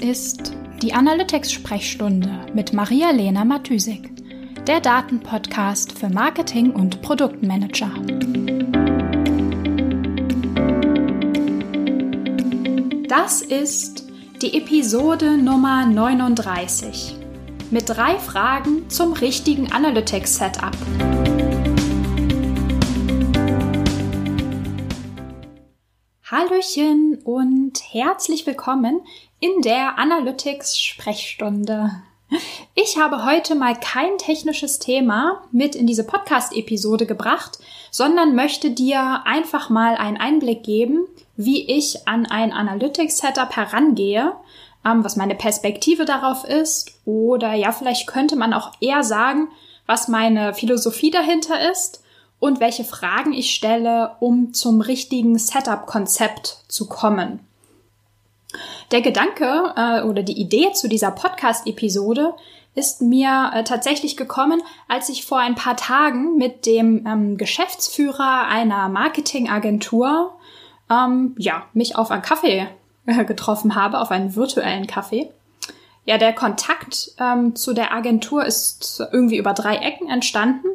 ist die Analytics-Sprechstunde mit Maria-Lena Matysik, der Datenpodcast für Marketing und Produktmanager. Das ist die Episode Nummer 39 mit drei Fragen zum richtigen Analytics-Setup. Hallöchen und herzlich willkommen in der Analytics-Sprechstunde. Ich habe heute mal kein technisches Thema mit in diese Podcast-Episode gebracht, sondern möchte dir einfach mal einen Einblick geben, wie ich an ein Analytics-Setup herangehe, ähm, was meine Perspektive darauf ist oder ja, vielleicht könnte man auch eher sagen, was meine Philosophie dahinter ist und welche Fragen ich stelle, um zum richtigen Setup-Konzept zu kommen. Der Gedanke äh, oder die Idee zu dieser Podcast-Episode ist mir äh, tatsächlich gekommen, als ich vor ein paar Tagen mit dem ähm, Geschäftsführer einer Marketingagentur ähm, ja mich auf einen Kaffee äh, getroffen habe, auf einen virtuellen Kaffee. Ja, der Kontakt ähm, zu der Agentur ist irgendwie über drei Ecken entstanden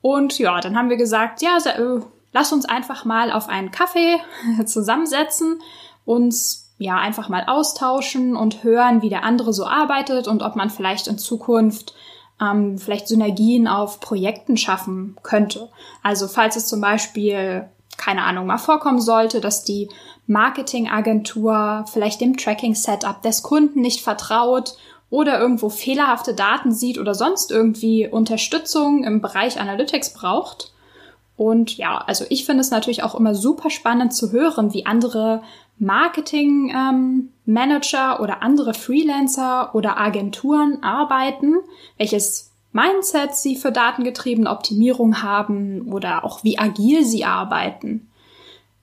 und ja, dann haben wir gesagt, ja, äh, lass uns einfach mal auf einen Kaffee zusammensetzen, uns ja einfach mal austauschen und hören, wie der andere so arbeitet und ob man vielleicht in Zukunft ähm, vielleicht Synergien auf Projekten schaffen könnte. Also falls es zum Beispiel keine Ahnung mal vorkommen sollte, dass die Marketingagentur vielleicht dem Tracking-Setup des Kunden nicht vertraut oder irgendwo fehlerhafte Daten sieht oder sonst irgendwie Unterstützung im Bereich Analytics braucht. Und ja, also ich finde es natürlich auch immer super spannend zu hören, wie andere Marketing-Manager ähm, oder andere Freelancer oder Agenturen arbeiten, welches Mindset sie für datengetriebene Optimierung haben oder auch wie agil sie arbeiten.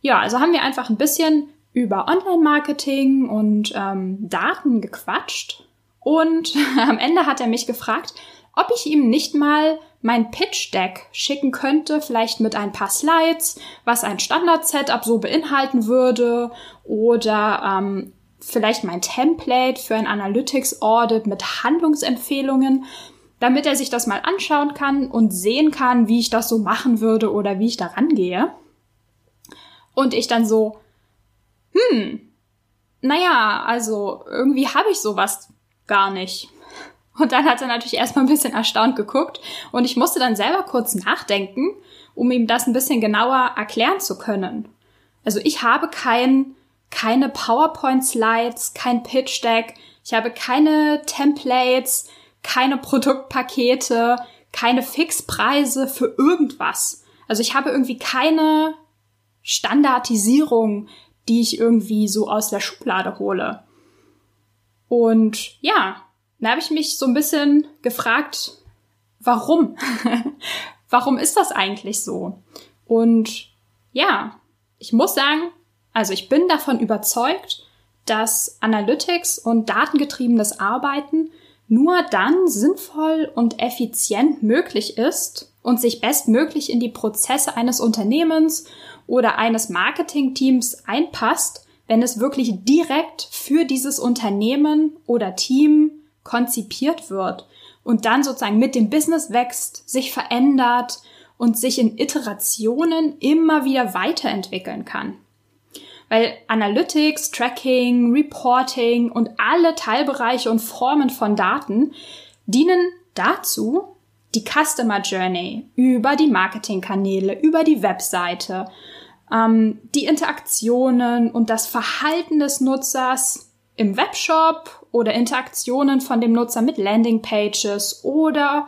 Ja, also haben wir einfach ein bisschen über Online-Marketing und ähm, Daten gequatscht und am Ende hat er mich gefragt, ob ich ihm nicht mal mein Pitch-Deck schicken könnte, vielleicht mit ein paar Slides, was ein Standard-Setup so beinhalten würde oder ähm, vielleicht mein Template für ein Analytics-Audit mit Handlungsempfehlungen, damit er sich das mal anschauen kann und sehen kann, wie ich das so machen würde oder wie ich da rangehe. Und ich dann so, hm, naja, also irgendwie habe ich sowas gar nicht. Und dann hat er natürlich erstmal ein bisschen erstaunt geguckt und ich musste dann selber kurz nachdenken, um ihm das ein bisschen genauer erklären zu können. Also ich habe kein, keine PowerPoint-Slides, kein Pitch-Deck, ich habe keine Templates, keine Produktpakete, keine Fixpreise für irgendwas. Also ich habe irgendwie keine Standardisierung, die ich irgendwie so aus der Schublade hole. Und ja, da habe ich mich so ein bisschen gefragt, warum? warum ist das eigentlich so? Und ja, ich muss sagen, also ich bin davon überzeugt, dass Analytics und datengetriebenes Arbeiten nur dann sinnvoll und effizient möglich ist und sich bestmöglich in die Prozesse eines Unternehmens oder eines Marketingteams einpasst, wenn es wirklich direkt für dieses Unternehmen oder Team konzipiert wird und dann sozusagen mit dem Business wächst, sich verändert und sich in Iterationen immer wieder weiterentwickeln kann. Weil Analytics, Tracking, Reporting und alle Teilbereiche und Formen von Daten dienen dazu, die Customer Journey über die Marketingkanäle, über die Webseite ähm, die Interaktionen und das Verhalten des Nutzers im Webshop oder Interaktionen von dem Nutzer mit Landingpages oder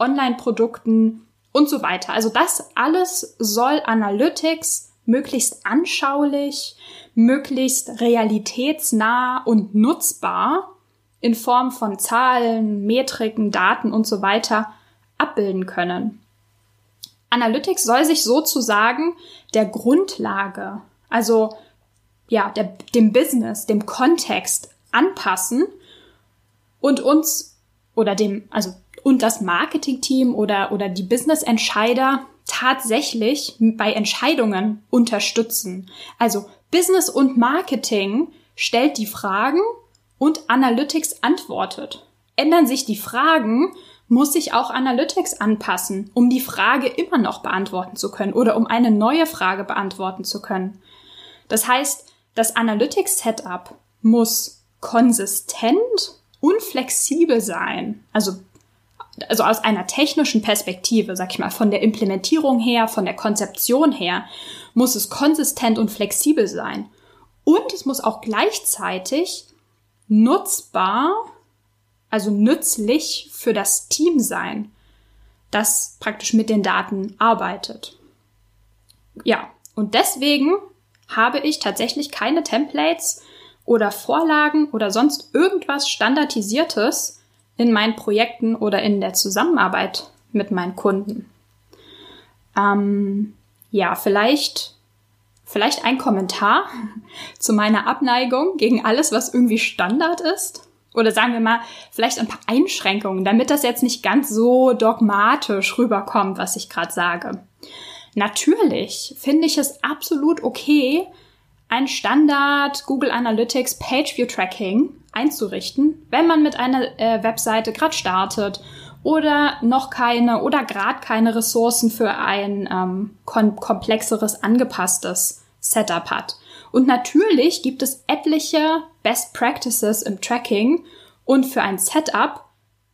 Online-Produkten und so weiter. Also das alles soll Analytics möglichst anschaulich, möglichst realitätsnah und nutzbar in Form von Zahlen, Metriken, Daten und so weiter abbilden können. Analytics soll sich sozusagen der Grundlage, also ja, der, dem Business, dem Kontext anpassen und uns oder dem, also und das Marketingteam oder, oder die Business-Entscheider tatsächlich bei Entscheidungen unterstützen. Also Business und Marketing stellt die Fragen und Analytics antwortet. Ändern sich die Fragen, muss sich auch Analytics anpassen, um die Frage immer noch beantworten zu können oder um eine neue Frage beantworten zu können. Das heißt, das Analytics-Setup muss konsistent und flexibel sein. Also, also aus einer technischen Perspektive, sag ich mal, von der Implementierung her, von der Konzeption her, muss es konsistent und flexibel sein. Und es muss auch gleichzeitig nutzbar, also nützlich für das Team sein, das praktisch mit den Daten arbeitet. Ja, und deswegen habe ich tatsächlich keine Templates oder Vorlagen oder sonst irgendwas Standardisiertes in meinen Projekten oder in der Zusammenarbeit mit meinen Kunden. Ähm, ja, vielleicht, vielleicht ein Kommentar zu meiner Abneigung gegen alles, was irgendwie Standard ist. Oder sagen wir mal, vielleicht ein paar Einschränkungen, damit das jetzt nicht ganz so dogmatisch rüberkommt, was ich gerade sage. Natürlich finde ich es absolut okay, ein Standard Google Analytics Page View Tracking einzurichten, wenn man mit einer äh, Webseite gerade startet oder noch keine oder gerade keine Ressourcen für ein ähm, komplexeres, angepasstes Setup hat. Und natürlich gibt es etliche Best Practices im Tracking und für ein Setup,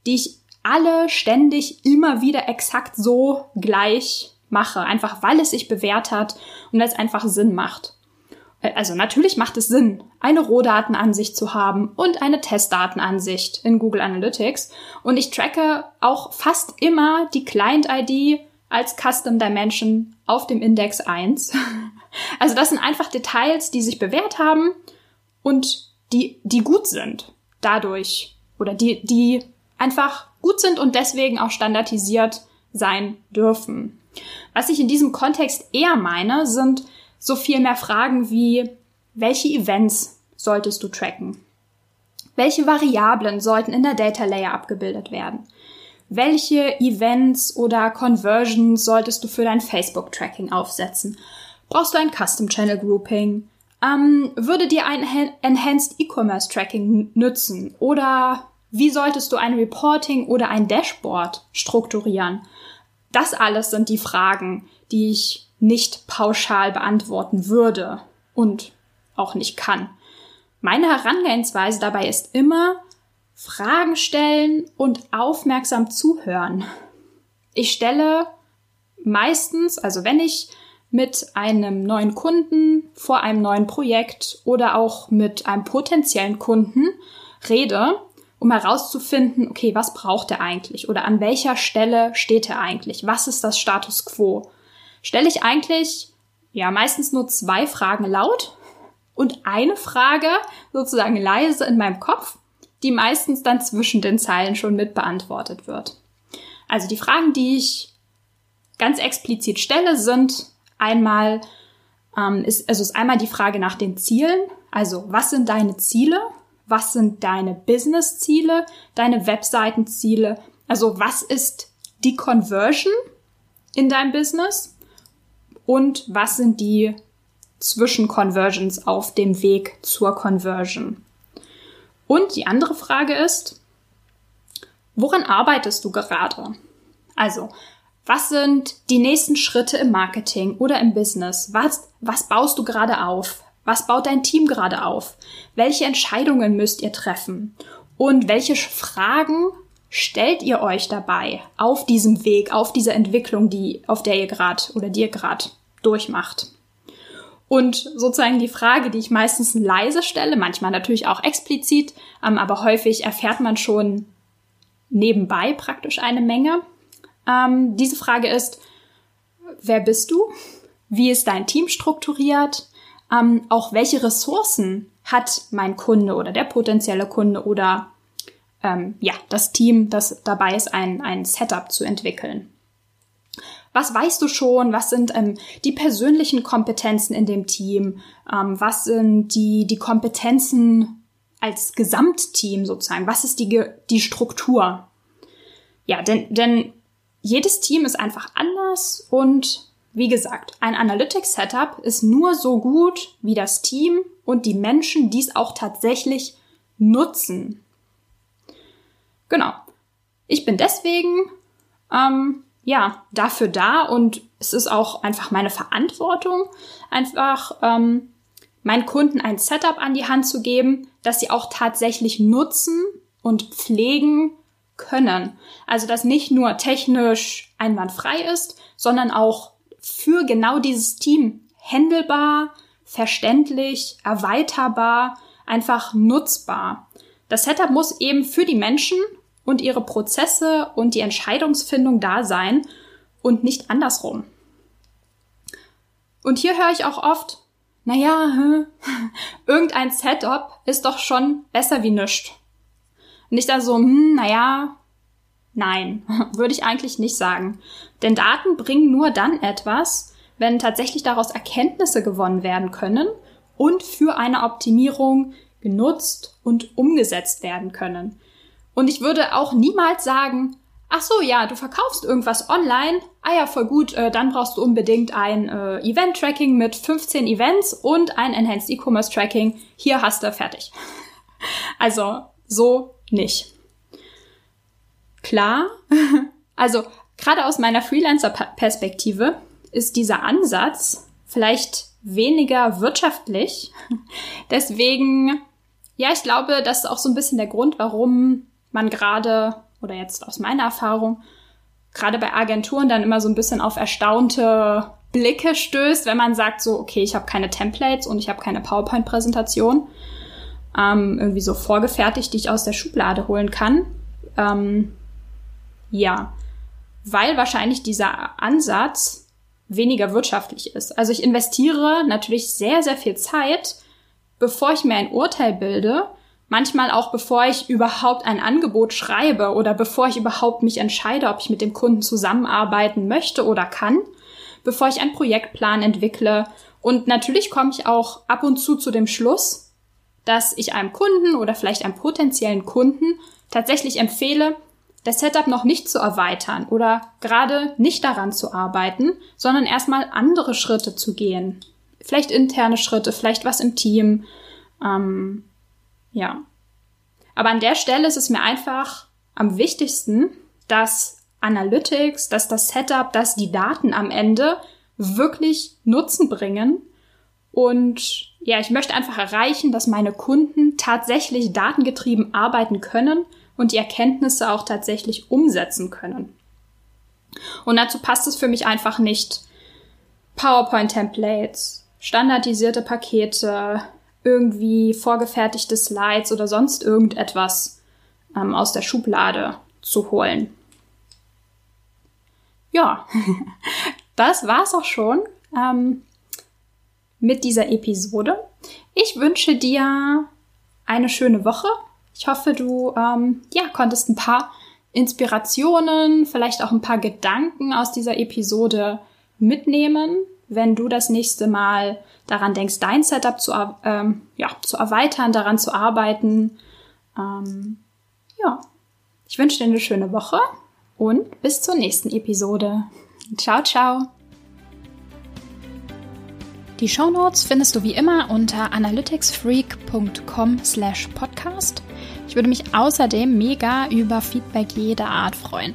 die ich alle ständig immer wieder exakt so gleich mache, einfach weil es sich bewährt hat und weil es einfach Sinn macht. Äh, also natürlich macht es Sinn, eine Rohdatenansicht zu haben und eine Testdatenansicht in Google Analytics. Und ich tracke auch fast immer die Client-ID als Custom Dimension auf dem Index 1. Also das sind einfach Details, die sich bewährt haben und die, die gut sind dadurch oder die, die einfach gut sind und deswegen auch standardisiert sein dürfen. Was ich in diesem Kontext eher meine, sind so viel mehr Fragen wie, welche Events solltest du tracken? Welche Variablen sollten in der Data Layer abgebildet werden? Welche Events oder Conversions solltest du für dein Facebook-Tracking aufsetzen? Brauchst du ein Custom Channel Grouping? Ähm, würde dir ein Enhanced E-Commerce Tracking nützen? Oder wie solltest du ein Reporting oder ein Dashboard strukturieren? Das alles sind die Fragen, die ich nicht pauschal beantworten würde und auch nicht kann. Meine Herangehensweise dabei ist immer Fragen stellen und aufmerksam zuhören. Ich stelle meistens, also wenn ich mit einem neuen Kunden vor einem neuen Projekt oder auch mit einem potenziellen Kunden rede, um herauszufinden, okay, was braucht er eigentlich oder an welcher Stelle steht er eigentlich? Was ist das Status quo? Stelle ich eigentlich ja meistens nur zwei Fragen laut und eine Frage sozusagen leise in meinem Kopf, die meistens dann zwischen den Zeilen schon mit beantwortet wird. Also die Fragen, die ich ganz explizit stelle, sind einmal ähm, ist also ist einmal die Frage nach den Zielen. Also was sind deine Ziele? was sind deine Business-Ziele, deine Webseitenziele, also was ist die Conversion in deinem Business und was sind die Zwischenconversions auf dem Weg zur Conversion. Und die andere Frage ist, woran arbeitest du gerade? Also, was sind die nächsten Schritte im Marketing oder im Business? Was, was baust du gerade auf? Was baut dein Team gerade auf? Welche Entscheidungen müsst ihr treffen? Und welche Fragen stellt ihr euch dabei auf diesem Weg, auf dieser Entwicklung, die, auf der ihr gerade oder die ihr gerade durchmacht? Und sozusagen die Frage, die ich meistens leise stelle, manchmal natürlich auch explizit, ähm, aber häufig erfährt man schon nebenbei praktisch eine Menge. Ähm, diese Frage ist, wer bist du? Wie ist dein Team strukturiert? ähm, auch welche Ressourcen hat mein Kunde oder der potenzielle Kunde oder ähm, ja, das Team, das dabei ist, ein, ein Setup zu entwickeln. Was weißt du schon? Was sind ähm, die persönlichen Kompetenzen in dem Team? Ähm, was sind die, die Kompetenzen als Gesamtteam sozusagen? Was ist die, die Struktur? Ja, denn, denn jedes Team ist einfach anders und wie gesagt, ein Analytics-Setup ist nur so gut wie das Team und die Menschen, die es auch tatsächlich nutzen. Genau. Ich bin deswegen ähm, ja dafür da und es ist auch einfach meine Verantwortung, einfach ähm, meinen Kunden ein Setup an die Hand zu geben, dass sie auch tatsächlich nutzen und pflegen können. Also dass nicht nur technisch einwandfrei ist, sondern auch für genau dieses Team händelbar, verständlich, erweiterbar, einfach nutzbar. Das Setup muss eben für die Menschen und ihre Prozesse und die Entscheidungsfindung da sein und nicht andersrum. Und hier höre ich auch oft, naja, hm, irgendein Setup ist doch schon besser wie nichts. Und ich da so, hm, naja, nein, würde ich eigentlich nicht sagen. Denn Daten bringen nur dann etwas, wenn tatsächlich daraus Erkenntnisse gewonnen werden können und für eine Optimierung genutzt und umgesetzt werden können. Und ich würde auch niemals sagen, ach so, ja, du verkaufst irgendwas online, ah ja, voll gut, äh, dann brauchst du unbedingt ein äh, Event-Tracking mit 15 Events und ein Enhanced E-Commerce Tracking. Hier hast du fertig. Also so nicht. Klar, also gerade aus meiner Freelancer-Perspektive ist dieser Ansatz vielleicht weniger wirtschaftlich. Deswegen, ja, ich glaube, das ist auch so ein bisschen der Grund, warum man gerade, oder jetzt aus meiner Erfahrung, gerade bei Agenturen dann immer so ein bisschen auf erstaunte Blicke stößt, wenn man sagt so, okay, ich habe keine Templates und ich habe keine PowerPoint-Präsentation, ähm, irgendwie so vorgefertigt, die ich aus der Schublade holen kann. Ähm, ja, weil wahrscheinlich dieser Ansatz weniger wirtschaftlich ist. Also ich investiere natürlich sehr, sehr viel Zeit, bevor ich mir ein Urteil bilde, manchmal auch bevor ich überhaupt ein Angebot schreibe oder bevor ich überhaupt mich entscheide, ob ich mit dem Kunden zusammenarbeiten möchte oder kann, bevor ich einen Projektplan entwickle. Und natürlich komme ich auch ab und zu zu dem Schluss, dass ich einem Kunden oder vielleicht einem potenziellen Kunden tatsächlich empfehle, das Setup noch nicht zu erweitern oder gerade nicht daran zu arbeiten, sondern erstmal andere Schritte zu gehen. Vielleicht interne Schritte, vielleicht was im Team. Ähm, ja. Aber an der Stelle ist es mir einfach am wichtigsten, dass Analytics, dass das Setup, dass die Daten am Ende wirklich Nutzen bringen. Und ja, ich möchte einfach erreichen, dass meine Kunden tatsächlich datengetrieben arbeiten können und die Erkenntnisse auch tatsächlich umsetzen können. Und dazu passt es für mich einfach nicht PowerPoint-Templates, standardisierte Pakete, irgendwie vorgefertigte Slides oder sonst irgendetwas ähm, aus der Schublade zu holen. Ja, das war's auch schon ähm, mit dieser Episode. Ich wünsche dir eine schöne Woche ich hoffe, du ähm, ja, konntest ein paar Inspirationen, vielleicht auch ein paar Gedanken aus dieser Episode mitnehmen, wenn du das nächste Mal daran denkst, dein Setup zu, ähm, ja, zu erweitern, daran zu arbeiten. Ähm, ja, ich wünsche dir eine schöne Woche und bis zur nächsten Episode. Ciao, ciao. Die Shownotes findest du wie immer unter analyticsfreak.com slash podcast. Ich würde mich außerdem mega über Feedback jeder Art freuen.